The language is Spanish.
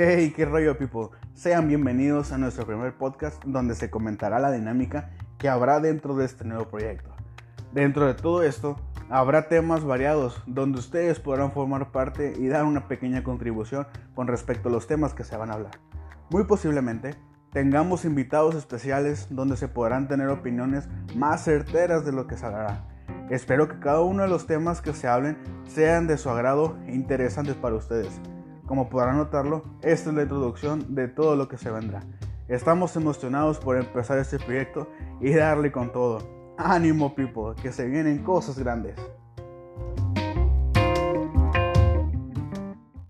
Hey, qué rollo, people. Sean bienvenidos a nuestro primer podcast donde se comentará la dinámica que habrá dentro de este nuevo proyecto. Dentro de todo esto, habrá temas variados donde ustedes podrán formar parte y dar una pequeña contribución con respecto a los temas que se van a hablar. Muy posiblemente tengamos invitados especiales donde se podrán tener opiniones más certeras de lo que se hablará. Espero que cada uno de los temas que se hablen sean de su agrado e interesantes para ustedes. Como podrán notarlo, esta es la introducción de todo lo que se vendrá. Estamos emocionados por empezar este proyecto y darle con todo. Ánimo people, que se vienen cosas grandes.